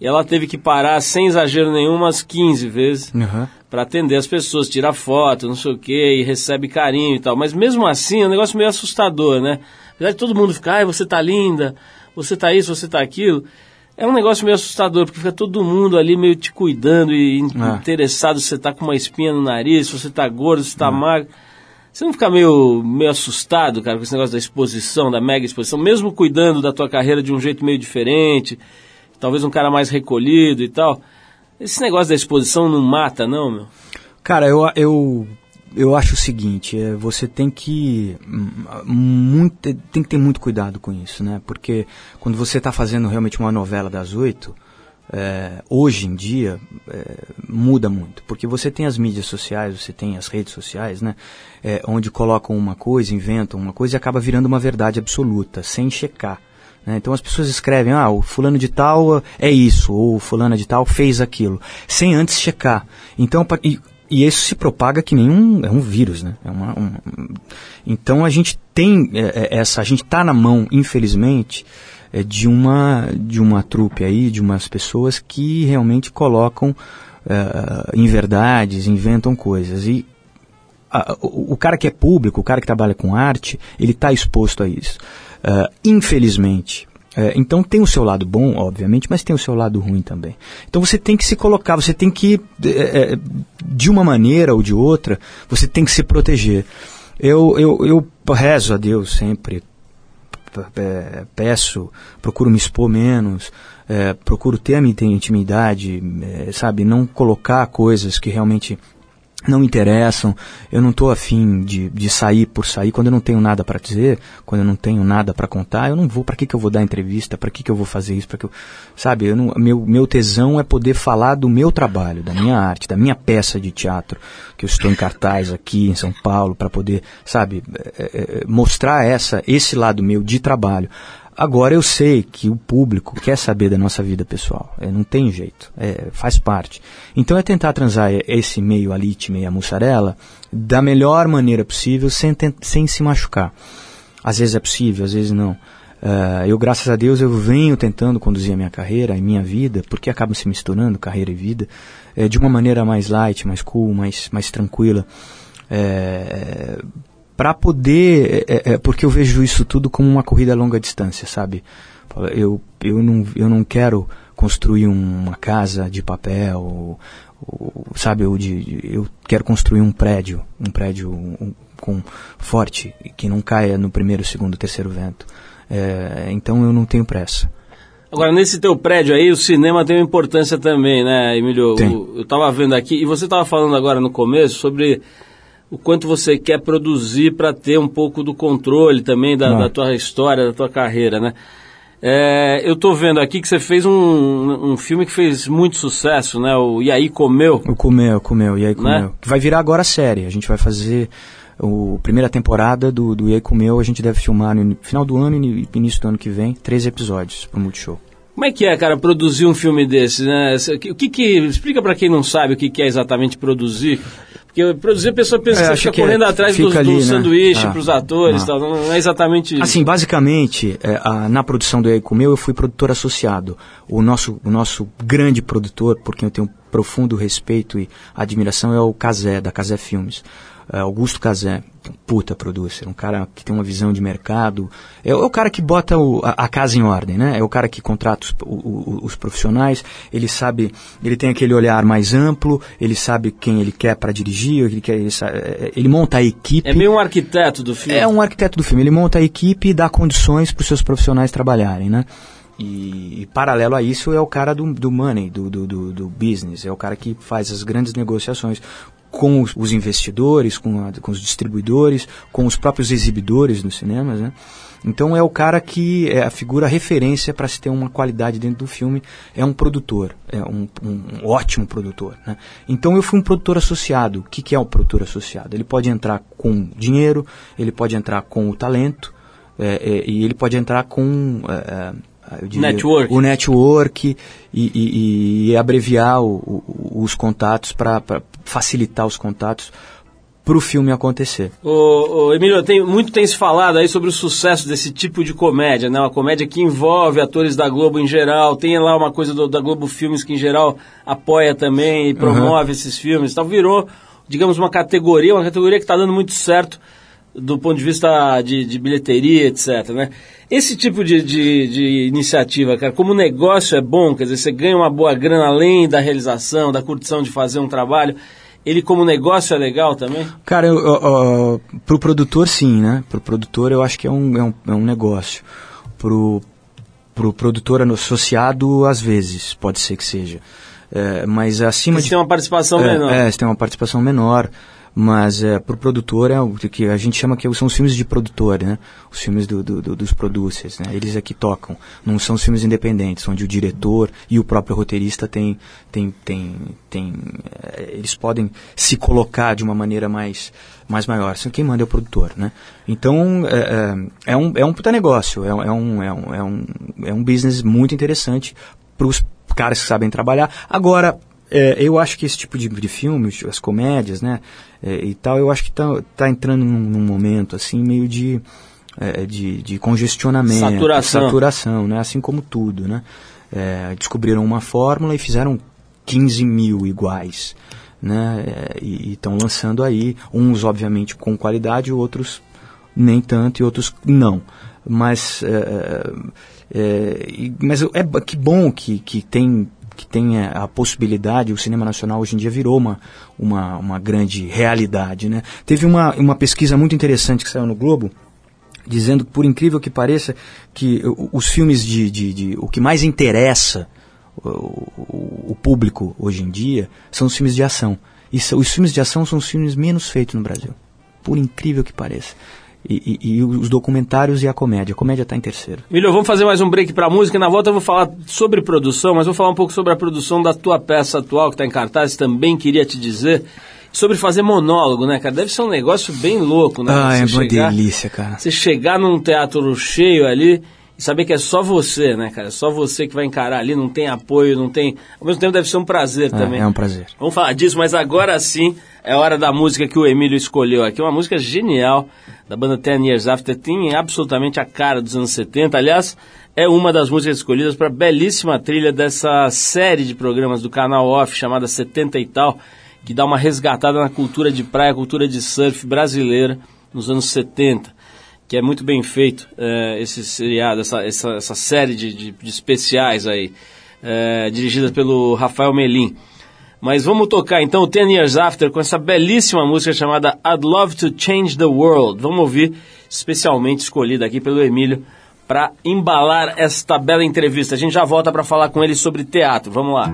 Speaker 1: E ela teve que parar, sem exagero nenhum, umas 15 vezes
Speaker 3: Uhum.
Speaker 1: pra atender as pessoas, tirar foto, não sei o que, e recebe carinho e tal. Mas mesmo assim, é um negócio meio assustador, né? Apesar de todo mundo ficar, ai, você tá linda, você tá isso, você tá aquilo. É um negócio meio assustador, porque fica todo mundo ali meio te cuidando e
Speaker 3: É.
Speaker 1: interessado se você tá com uma espinha no nariz, se você tá gordo, se você tá magro. Você não fica meio, meio assustado, cara, com esse negócio da exposição, da mega exposição, mesmo cuidando da tua carreira de um jeito meio diferente, talvez um cara mais recolhido e tal. Esse negócio da exposição não mata, não, meu?
Speaker 3: Cara, eu, eu, eu acho o seguinte, é, você tem que muito, tem que ter muito cuidado com isso, né? Porque quando você está fazendo realmente uma novela das oito, é, hoje em dia é, muda muito, porque você tem as mídias sociais, você tem as redes sociais, né? É, onde colocam uma coisa, inventam uma coisa e acaba virando uma verdade absoluta, sem checar. né? Então as pessoas escrevem, ah, o fulano de tal é isso, ou fulana de tal fez aquilo, sem antes checar. Então, e, e isso se propaga que nem um, é um vírus, né? É uma- um- então a gente tem é, é, essa, a gente está na mão, infelizmente, é, de uma de uma trupe aí, de umas pessoas que realmente colocam é, inverdades, inventam coisas e a- o, o cara que é público, o cara que trabalha com arte, ele está exposto a isso. Ah, infelizmente. É, então tem o seu lado bom, obviamente, mas tem o seu lado ruim também. Então você tem que se colocar, você tem que, é, é, de uma maneira ou de outra, você tem que se proteger. Eu, eu, eu rezo a Deus sempre, é, peço, procuro me expor menos, é, procuro ter a minha intimidade, é, sabe, não colocar coisas que realmente não me interessam, eu não estou afim de, de sair por sair, quando eu não tenho nada para dizer, quando eu não tenho nada para contar, eu não vou, para que, que eu vou dar entrevista, para que, que eu vou fazer isso, para que eu, sabe, eu não, meu, meu tesão é poder falar do meu trabalho, da minha arte, da minha peça de teatro, que eu estou em cartaz aqui em São Paulo, para poder, sabe, é, é, mostrar essa, esse lado meu de trabalho. Agora eu sei que o público quer saber da nossa vida pessoal, é, não tem jeito, é, faz parte. Então é tentar transar esse meio alite, meia mussarela, da melhor maneira possível, sem, sem se machucar. Às vezes é possível, às vezes não. Ah, eu, graças a Deus, eu venho tentando conduzir a minha carreira, a minha vida, porque acabam se misturando, carreira e vida, eh, de uma maneira mais light, mais cool, mais, mais tranquila. É, para poder, é, é, porque eu vejo isso tudo como uma corrida a longa distância, sabe? Eu, eu, não, eu não quero construir uma casa de papel, ou, ou, sabe? Ou de, eu quero construir um prédio, um prédio um- com forte, que não caia no primeiro, segundo, terceiro vento. É, então eu não tenho pressa.
Speaker 1: Agora, nesse teu prédio aí, o cinema tem uma importância também, né, Emílio?
Speaker 3: Tem.
Speaker 1: Eu tava vendo aqui, e você tava falando agora no começo sobre o quanto você quer produzir para ter um pouco do controle também da,
Speaker 3: Ah.
Speaker 1: da tua história, da tua carreira, né? É, eu tô vendo aqui que você fez um, um filme que fez muito sucesso, né? O E aí Comeu.
Speaker 3: O comeu, comeu, e aí comeu.
Speaker 1: Né?
Speaker 3: Que vai virar agora a série. A gente vai fazer a primeira temporada do, do E aí comeu. A gente deve filmar no final do ano e início do ano que vem. Três episódios pro Multishow.
Speaker 1: Como é que é, cara, produzir um filme desse, né? O que que... Explica para quem não sabe o que que é exatamente produzir. Porque produzir a pessoa pensa
Speaker 3: É,
Speaker 1: que você fica
Speaker 3: é-
Speaker 1: correndo atrás do,
Speaker 3: fica ali,
Speaker 1: do
Speaker 3: né?
Speaker 1: sanduíche
Speaker 3: Ah,
Speaker 1: pros atores
Speaker 3: ah.
Speaker 1: e tal. Não é exatamente isso.
Speaker 3: Assim, basicamente, é, a- na produção do E aí comeu, eu fui produtor associado. O nosso, o nosso grande produtor, por quem eu tenho profundo respeito e admiração, é o Casé, da Casé Filmes. É, Augusto Casé, um puta producer, um cara que tem uma visão de mercado. É, o- é o cara que bota o- a, a casa em ordem, né? É o cara que contrata os, o- os profissionais, ele sabe, ele tem aquele olhar mais amplo, ele sabe quem ele quer para dirigir, ele, quer, ele, sa- é, ele monta a equipe.
Speaker 1: É meio um arquiteto do filme.
Speaker 3: É um arquiteto do filme. Ele monta a equipe e dá condições para os seus profissionais trabalharem, né? e, e paralelo a isso é o cara do, do money, do, do, do, do business, é o cara que faz as grandes negociações com os, os investidores, com, a, com os distribuidores, com os próprios exibidores nos cinemas, né? Então é o cara que é a figura referência para se ter uma qualidade dentro do filme, é um produtor, é um, um ótimo produtor. Né? Então eu fui um produtor associado. O que, que é um produtor associado? Ele pode entrar com dinheiro, ele pode entrar com o talento, é, é, e ele pode entrar com é, é, diria,
Speaker 1: Network.
Speaker 3: o network e, e- e abreviar o- o- os contatos para facilitar os contatos para o filme acontecer.
Speaker 1: Ô, ô, Emílio, tem, muito tem se falado aí sobre o sucesso desse tipo de comédia, né? Uma comédia que envolve atores da Globo em geral, tem lá uma coisa do- da Globo Filmes que em geral apoia também e promove esses filmes. Então virou, digamos, uma categoria, uma categoria que está dando muito certo do ponto de vista de, de bilheteria, etc. Né? Esse tipo de, de, de iniciativa, cara, como negócio é bom, quer dizer, você ganha uma boa grana além da realização, da curtição de fazer um trabalho, ele como negócio é legal também?
Speaker 3: Cara, eu, eu, eu, pro produtor sim, né? Pro produtor eu acho que é um, é um, é um negócio. Pro, pro produtor associado, às vezes, pode ser que seja. É, mas acima
Speaker 1: Você
Speaker 3: de
Speaker 1: tem uma participação
Speaker 3: é,
Speaker 1: menor.
Speaker 3: É, você tem uma participação menor. Mas é, pro produtor é o que a gente chama que são os filmes de produtor, né? Os filmes do, do- do- dos producers, né? Eles é que tocam. Não são os filmes independentes, onde o diretor e o próprio roteirista tem, tem, tem, tem é, eles podem se colocar de uma maneira mais, mais maior. Só Quem manda é o produtor, né? Então é, é, um, é um puta negócio, é, um- é, um, é, um, é, um, é um business muito interessante para os caras que sabem trabalhar. Agora, é, eu acho que esse tipo de, de filme, as comédias, né, é, e tal, eu acho que tá, tá entrando num, num momento, assim, meio de, é, de, de congestionamento.
Speaker 1: Saturação.
Speaker 3: Saturação, né, assim como tudo, né. É, descobriram uma fórmula e fizeram 15 mil iguais, né, é, e estão lançando aí, uns obviamente com qualidade, outros nem tanto e outros não. Mas, é, é, mas é que bom que, que tem que é, a possibilidade, o cinema nacional hoje em dia virou uma, uma, uma grande realidade. Né? Teve uma, uma pesquisa muito interessante que saiu no Globo, dizendo por incrível que pareça, que os filmes de, de, de- o que mais interessa o, o- o público hoje em dia são os filmes de ação. E os filmes de ação são os filmes menos feitos no Brasil, por incrível que pareça. E, e- e os documentários e a comédia. A comédia está em terceiro.
Speaker 1: Emílio, vamos fazer mais um break pra música. Na volta eu vou falar sobre produção, mas vou falar um pouco sobre a produção da tua peça atual que está em cartaz. Também queria te dizer sobre fazer monólogo, né, cara? Deve ser um negócio bem louco, né?
Speaker 3: Ah, é uma
Speaker 1: chegar-
Speaker 3: delícia, cara.
Speaker 1: Você chegar num teatro cheio ali e saber que é só você, né, cara? É só você que vai encarar ali, não tem apoio, não tem. Ao mesmo tempo deve ser um prazer também.
Speaker 3: É, é um prazer.
Speaker 1: Vamos falar disso, mas agora sim é hora da música que o Emílio escolheu aqui. Uma música genial da banda Ten Years After. Tem absolutamente a cara dos anos 70. Aliás, é uma das músicas escolhidas para a belíssima trilha dessa série de programas do canal Off chamada 70 e tal, que dá uma resgatada na cultura de praia, cultura de surf brasileira nos anos 70 que é muito bem feito eh, esse seriado, essa, essa, essa série de, de, de especiais aí, eh, dirigida pelo Rafael Melim. Mas vamos tocar então o Ten Years After com essa belíssima música chamada I'd Love to Change the World. Vamos ouvir, especialmente escolhida aqui pelo Emílio, para embalar esta bela entrevista. A gente já volta para falar com ele sobre teatro. Vamos lá.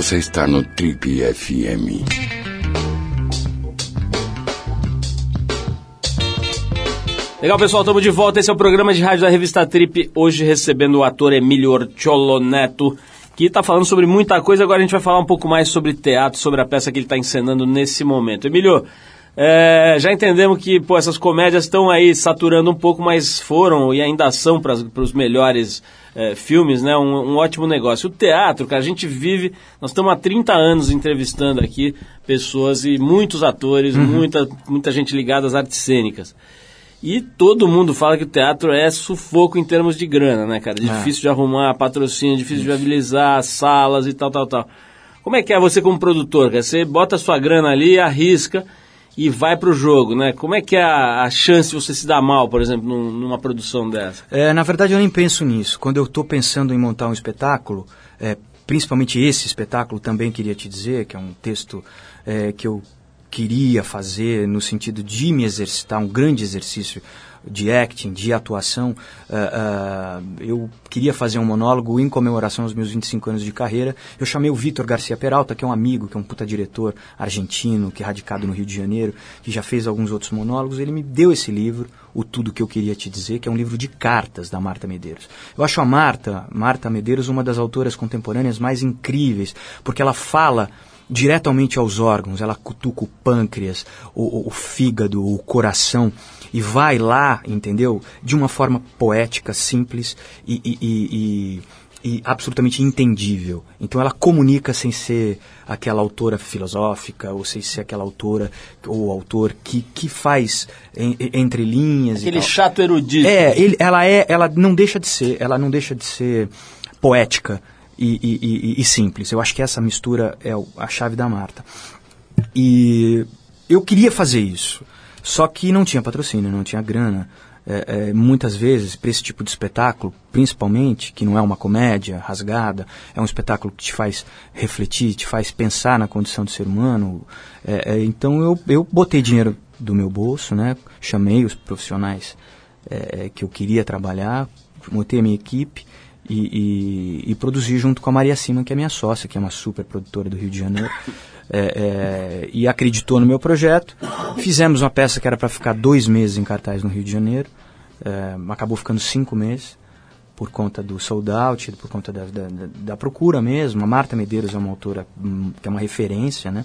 Speaker 2: Você está no Trip FM.
Speaker 1: Legal, pessoal, estamos de volta. Esse é o programa de rádio da revista Trip. Hoje recebendo o ator Emílio Orciolo Neto, que está falando sobre muita coisa. Agora a gente vai falar um pouco mais sobre teatro, sobre a peça que ele está encenando nesse momento. Emílio, é, já entendemos que pô, essas comédias estão aí saturando um pouco, mas foram e ainda são para os melhores é, filmes, né? Um, um ótimo negócio. O teatro, cara, a gente vive. Nós estamos há 30 anos entrevistando aqui pessoas e muitos atores, muita, muita gente ligada às artes cênicas. E todo mundo fala que o teatro é sufoco em termos de grana, né, cara? Difícil de arrumar patrocínio, difícil de viabilizar salas e tal, tal, tal. Como é que é você como produtor, cara? Você bota a sua grana ali, arrisca e vai pro jogo, né? Como é que é a, a chance de você se dar mal, por exemplo, num- numa produção dessa?
Speaker 3: É, na verdade, eu nem penso nisso. Quando eu estou pensando em montar um espetáculo, é, principalmente esse espetáculo, também queria te dizer, que é um texto é, que eu queria fazer no sentido de me exercitar, um grande exercício de acting, de atuação. ah, ah, eu queria fazer um monólogo em comemoração aos meus 25 anos de carreira. Eu chamei o Vitor Garcia Peralta, que é um amigo, que é um puta diretor argentino, que é radicado no Rio de Janeiro, que já fez alguns outros monólogos. Ele me deu esse livro, O Tudo Que Eu Queria Te Dizer, que é um livro de cartas da Marta Medeiros. Eu acho a Marta, Marta Medeiros, uma das autoras contemporâneas mais incríveis, porque ela fala diretamente aos órgãos, ela cutuca o pâncreas, o, o- fígado, o coração, e vai lá, entendeu? De uma forma poética, simples e, e- e- e- absolutamente entendível. Então ela comunica sem ser aquela autora filosófica, ou sem ser aquela autora ou autor que, que faz en- en- entre linhas e
Speaker 1: Aquele chato erudito.
Speaker 3: É, ele- ela é, ela não deixa de ser, ela não deixa de ser poética e, e- e- e simples. Eu acho que essa mistura é a chave da Marta. E eu queria fazer isso, só que não tinha patrocínio, não tinha grana. É, é, muitas vezes, para esse tipo de espetáculo, principalmente, que não é uma comédia rasgada, é um espetáculo que te faz refletir, te faz pensar na condição do ser humano. é, é, então eu, eu botei dinheiro do meu bolso, né? chamei os profissionais é, é, que eu queria trabalhar, montei a minha equipe e, e, e produzi junto com a Maria Sima, que é minha sócia, que é uma super produtora do Rio de Janeiro, é, é, e acreditou no meu projeto. Fizemos uma peça que era para ficar dois meses em cartaz no Rio de Janeiro, é, acabou ficando cinco meses por conta do sold out, por conta da, da, da- procura mesmo. A Marta Medeiros é uma autora hum, que é uma referência, né?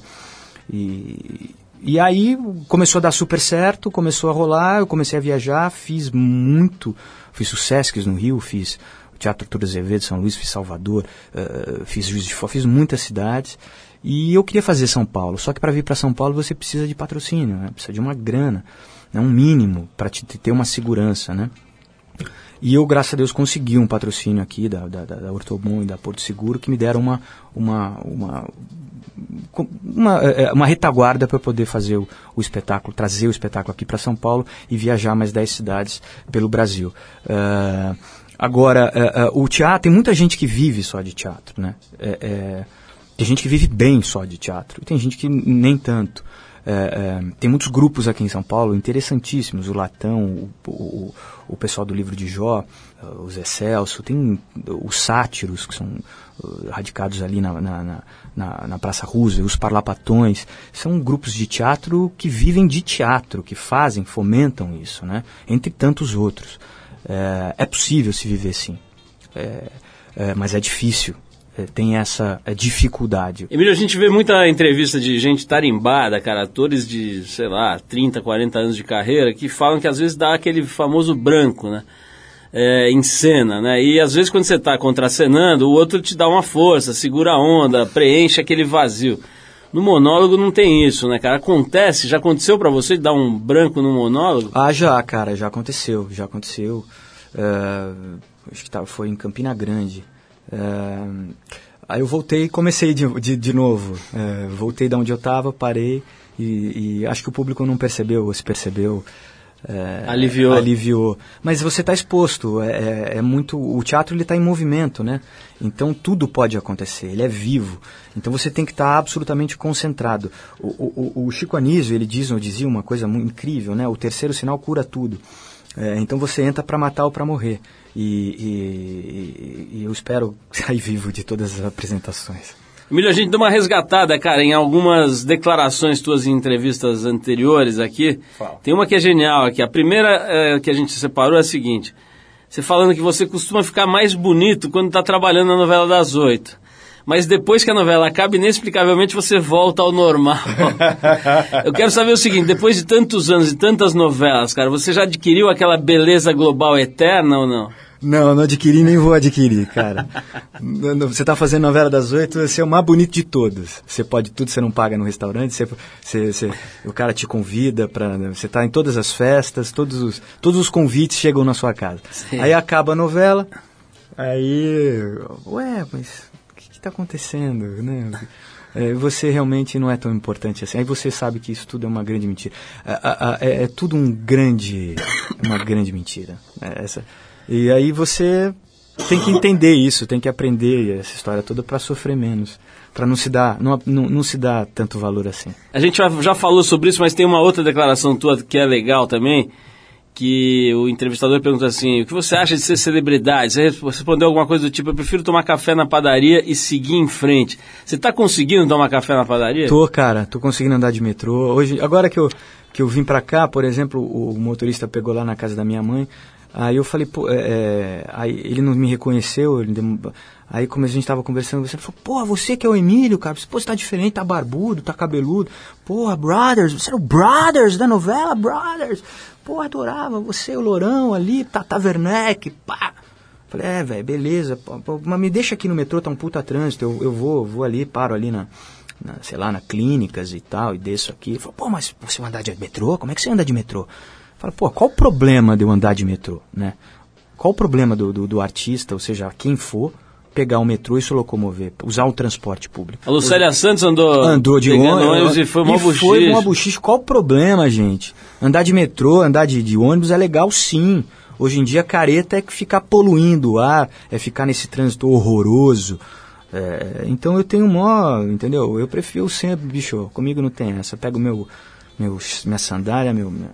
Speaker 3: E, e aí começou a dar super certo, começou a rolar, eu comecei a viajar, fiz muito, fiz Sescs no Rio, fiz Teatro Arthur Azevedo, São Luís, fiz Salvador, eh, fiz Juiz de Fora, fiz muitas cidades. E eu queria fazer São Paulo, só que para vir para São Paulo você precisa de patrocínio, né? precisa de uma grana, né? um mínimo para te ter uma segurança, né? E eu, graças a Deus, consegui um patrocínio aqui da, da, da Ortobon e da Porto Seguro que me deram uma, uma, uma, uma, eh, eh, uma retaguarda para poder fazer o, o espetáculo, trazer o espetáculo aqui para São Paulo e viajar mais 10 cidades pelo Brasil. Eh, agora, eh, eh, o teatro, tem muita gente que vive só de teatro, né? Eh, eh, tem gente que vive bem só de teatro e tem gente que nem tanto. É, é, tem muitos grupos aqui em São Paulo interessantíssimos, o Latão, o, o, o pessoal do livro de Jó, eh, o Zé Celso, tem os sátiros que são eh, radicados ali na, na, na, na- na Praça Roosevelt, os parlapatões, são grupos de teatro que vivem de teatro, que fazem, fomentam isso, né? entre tantos outros. É, é possível se viver sim, É, é, mas é difícil, é, tem essa é, dificuldade.
Speaker 1: Emílio, a gente vê muita entrevista de gente tarimbada, cara, atores de, sei lá, 30, 40 anos de carreira, que falam que às vezes dá aquele famoso branco, né? É, em cena, né? E às vezes quando você está contracenando, o outro te dá uma força, segura a onda, preenche aquele vazio. No monólogo não tem isso, né, cara? Acontece, já aconteceu pra você dar um branco no monólogo?
Speaker 3: Ah, já, cara, já aconteceu, já aconteceu. É, acho que tava, foi em Campina Grande. É, aí eu voltei e comecei de, de, de novo. É, voltei da onde eu estava, parei e, e acho que o público não percebeu, ou se percebeu. É,
Speaker 1: Aliviou.
Speaker 3: aliviou. Mas você está exposto, é, é- é muito. O teatro ele está em movimento, né? Então tudo pode acontecer, ele é vivo. Então você tem que estar absolutamente concentrado. O, o- o- Chico Anísio ele diz ou dizia uma coisa muito incrível, né? O terceiro sinal cura tudo. É, então você entra para matar ou para morrer. E- e- e eu espero sair vivo de todas as apresentações.
Speaker 1: Emílio, a gente deu uma resgatada, cara, em algumas declarações tuas em entrevistas anteriores aqui. Tem uma que é genial aqui. A primeira eh, que a gente separou é a seguinte. Você falando que você costuma ficar mais bonito quando está trabalhando na novela das oito. Mas depois que a novela acaba, inexplicavelmente você volta ao normal. Eu quero saber o seguinte, depois de tantos anos e tantas novelas, cara, você já adquiriu aquela beleza global eterna ou não?
Speaker 3: Não, não adquiri nem vou adquirir, cara. Você tá fazendo novela das oito, você é o mais bonito de todos. Você pode tudo, você não paga no restaurante, você, você- você- o cara te convida para, você tá em todas as festas, todos os, todos os convites chegam na sua casa.
Speaker 1: Sim.
Speaker 3: Aí acaba a novela, aí, ué, mas o que, que tá acontecendo, né? É, você realmente não é tão importante assim. Aí você sabe que isso tudo é uma grande mentira. É, é- é- é tudo um grande, uma grande mentira. É essa. E aí você tem que entender isso, tem que aprender essa história toda para sofrer menos, para não se dar, não, não, não se dar tanto valor assim.
Speaker 1: A gente já, falou sobre isso, mas tem uma outra declaração tua que é legal também, que o entrevistador pergunta assim, o que você acha de ser celebridade? Você res- respondeu alguma coisa do tipo, eu prefiro tomar café na padaria e seguir em frente. Você está conseguindo tomar café na padaria?
Speaker 3: Tô, cara, tô conseguindo andar de metrô. Hoje, agora que eu, que eu vim pra cá, por exemplo, o motorista pegou lá na casa da minha mãe. Aí eu falei, pô, é, é, aí ele não me reconheceu, ele dem- aí como a gente tava conversando, você falou, pô, você que é o Emílio, cara, pô, você tá diferente, tá barbudo, tá cabeludo, porra, Brothers, você era o Brothers da novela, Brothers, porra, adorava, você, o Lourão ali, Tata Werneck, pá. Falei, é, velho, beleza, pô, pô, mas me deixa aqui no metrô, tá um puta trânsito, eu, eu vou, vou ali, paro ali na, na, sei lá, na clínicas e tal, e desço aqui. Ele falou, pô, mas você vai andar de metrô? Como é que você anda de metrô? Fala, pô, qual o problema de eu andar de metrô, né? Qual o problema do, do, do artista, ou seja, quem for, pegar o metrô e se locomover, usar o transporte público?
Speaker 1: A Lucélia Santos andou,
Speaker 3: Andou de ônibus,
Speaker 1: e foi uma
Speaker 3: e foi uma buchiche. Qual o problema, gente? Andar de metrô, andar de, de ônibus é legal sim. Hoje em dia, careta é que ficar poluindo o ar, é ficar nesse trânsito horroroso. É, então eu tenho mó, entendeu? Eu prefiro sempre, bicho, comigo não tem essa. Pego meu, meu, minha sandália, meu, minha,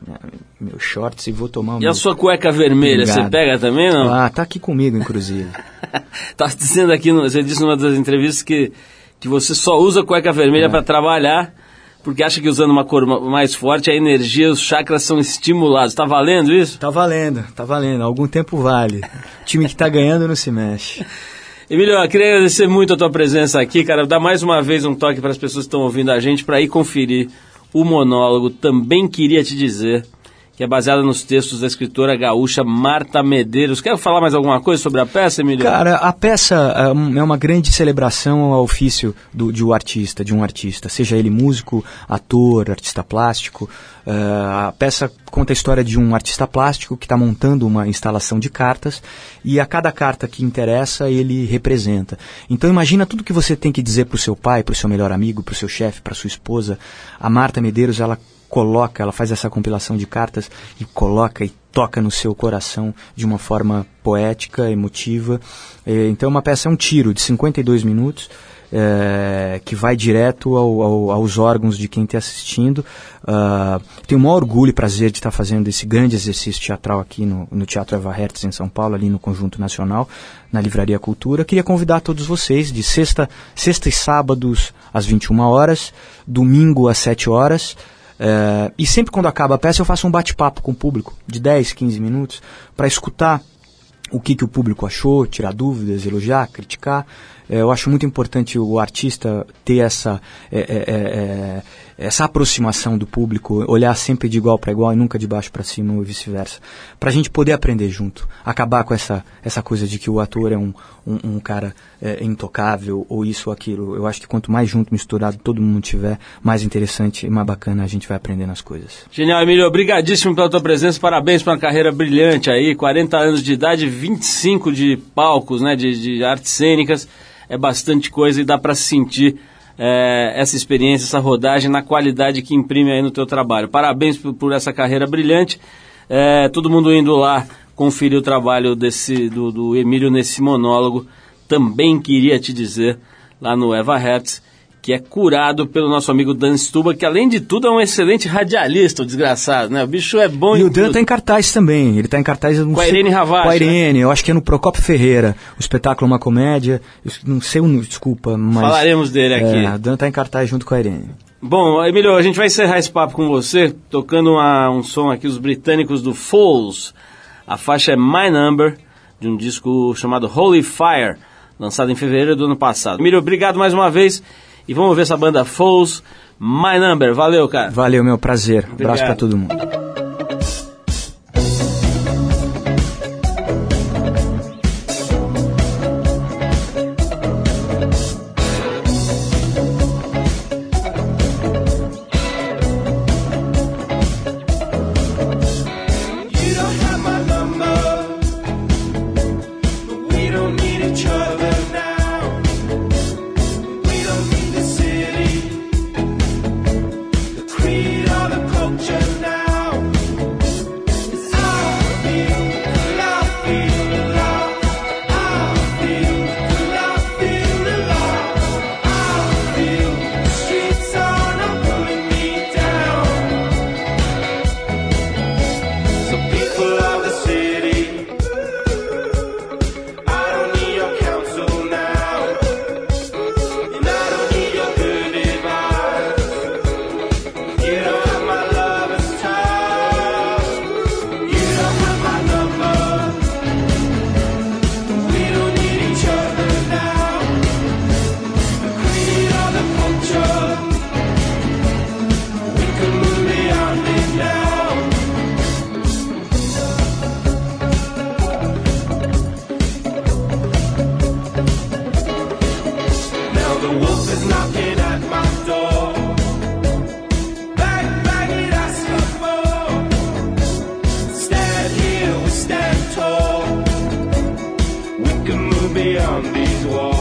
Speaker 3: meu shorts e vou tomar o
Speaker 1: E a sua cueca vermelha, você
Speaker 3: Obrigado.
Speaker 1: pega também, não?
Speaker 3: Ah, tá aqui comigo, inclusive.
Speaker 1: tá dizendo aqui, você disse numa das entrevistas que, que você só usa cueca vermelha
Speaker 3: É.
Speaker 1: para trabalhar, porque acha que usando uma cor ma- mais forte, a energia, os chakras são estimulados. Tá valendo isso?
Speaker 3: Tá valendo, tá valendo. Algum tempo vale. O time que tá ganhando não se mexe.
Speaker 1: Emílio, eu queria agradecer muito a tua presença aqui, cara. Dar mais uma vez um toque para as pessoas que estão ouvindo a gente para ir conferir o monólogo Também Queria Te Dizer, que é baseada nos textos da escritora gaúcha Marta Medeiros. Quer falar mais alguma coisa sobre a peça, Emílio?
Speaker 3: Cara, a peça é é uma grande celebração ao ofício do, de um artista, de um artista, seja ele músico, ator, artista plástico. Eh, a peça conta a história de um artista plástico que está montando uma instalação de cartas e a cada carta que interessa ele representa. Então imagina tudo que você tem que dizer para o seu pai, para o seu melhor amigo, para o seu chefe, para sua esposa. A Marta Medeiros ela coloca, ela faz essa compilação de cartas e coloca e toca no seu coração de uma forma poética, emotiva. Eh, Então uma peça é um tiro de 52 minutos eh, que vai direto ao- ao- aos órgãos de quem está assistindo. Ah, tenho o maior orgulho e prazer de estar fazendo esse grande exercício teatral aqui no, no Teatro Eva Hertz em São Paulo, ali no Conjunto Nacional, na Livraria Cultura. Queria convidar todos vocês de sexta, sexta e sábados às 21 horas, domingo às 7 horas. É, e sempre quando acaba a peça eu faço um bate-papo com o público de 10, 15 minutos para escutar o que, que o público achou, tirar dúvidas, elogiar, criticar. É, eu acho muito importante o artista ter essa, é, é, é, é, essa aproximação do público, olhar sempre de igual para igual e nunca de baixo para cima ou vice-versa. Para a gente poder aprender junto, acabar com essa, essa coisa de que o ator é um, um, um cara é, intocável ou isso ou aquilo. Eu acho que quanto mais junto, misturado, todo mundo tiver, mais interessante e mais bacana a gente vai aprendendo as coisas.
Speaker 1: Genial, Emílio. Obrigadíssimo pela tua presença. Parabéns uma carreira brilhante aí. 40 anos de idade, 25 de palcos, né? De, de artes cênicas. É bastante coisa e dá para sentir é, essa experiência, essa rodagem na qualidade que imprime aí no teu trabalho. Parabéns por, por essa carreira brilhante. É, todo mundo indo lá conferir o trabalho desse, do, do Emílio nesse monólogo. Também queria te dizer lá no Eva Hertz que é curado pelo nosso amigo Dan Stuba, que além de tudo é um excelente radialista, o desgraçado, né? O bicho é bom
Speaker 3: E o Dan
Speaker 1: tudo.
Speaker 3: tá em cartaz também. Ele tá em cartaz.
Speaker 1: Com a Irene Ravache,
Speaker 3: Com a
Speaker 1: né?
Speaker 3: Irene, eu acho que é no Procopio Ferreira. O espetáculo é uma comédia. Não sei, desculpa, mas.
Speaker 1: Falaremos dele aqui.
Speaker 3: É, o Dan tá em cartaz junto com a Irene.
Speaker 1: Bom, Emílio, a gente vai encerrar esse papo com você, tocando uma- um som aqui, os britânicos do Falls. A faixa é My Number, de um disco chamado Holy Fire, lançado em fevereiro do ano passado. Emílio, obrigado mais uma vez e vamos ver essa banda Falls, My Number. Valeu, cara.
Speaker 3: Valeu, meu prazer. Abraço
Speaker 1: Obrigado.
Speaker 3: pra todo mundo.
Speaker 6: Beyond these walls.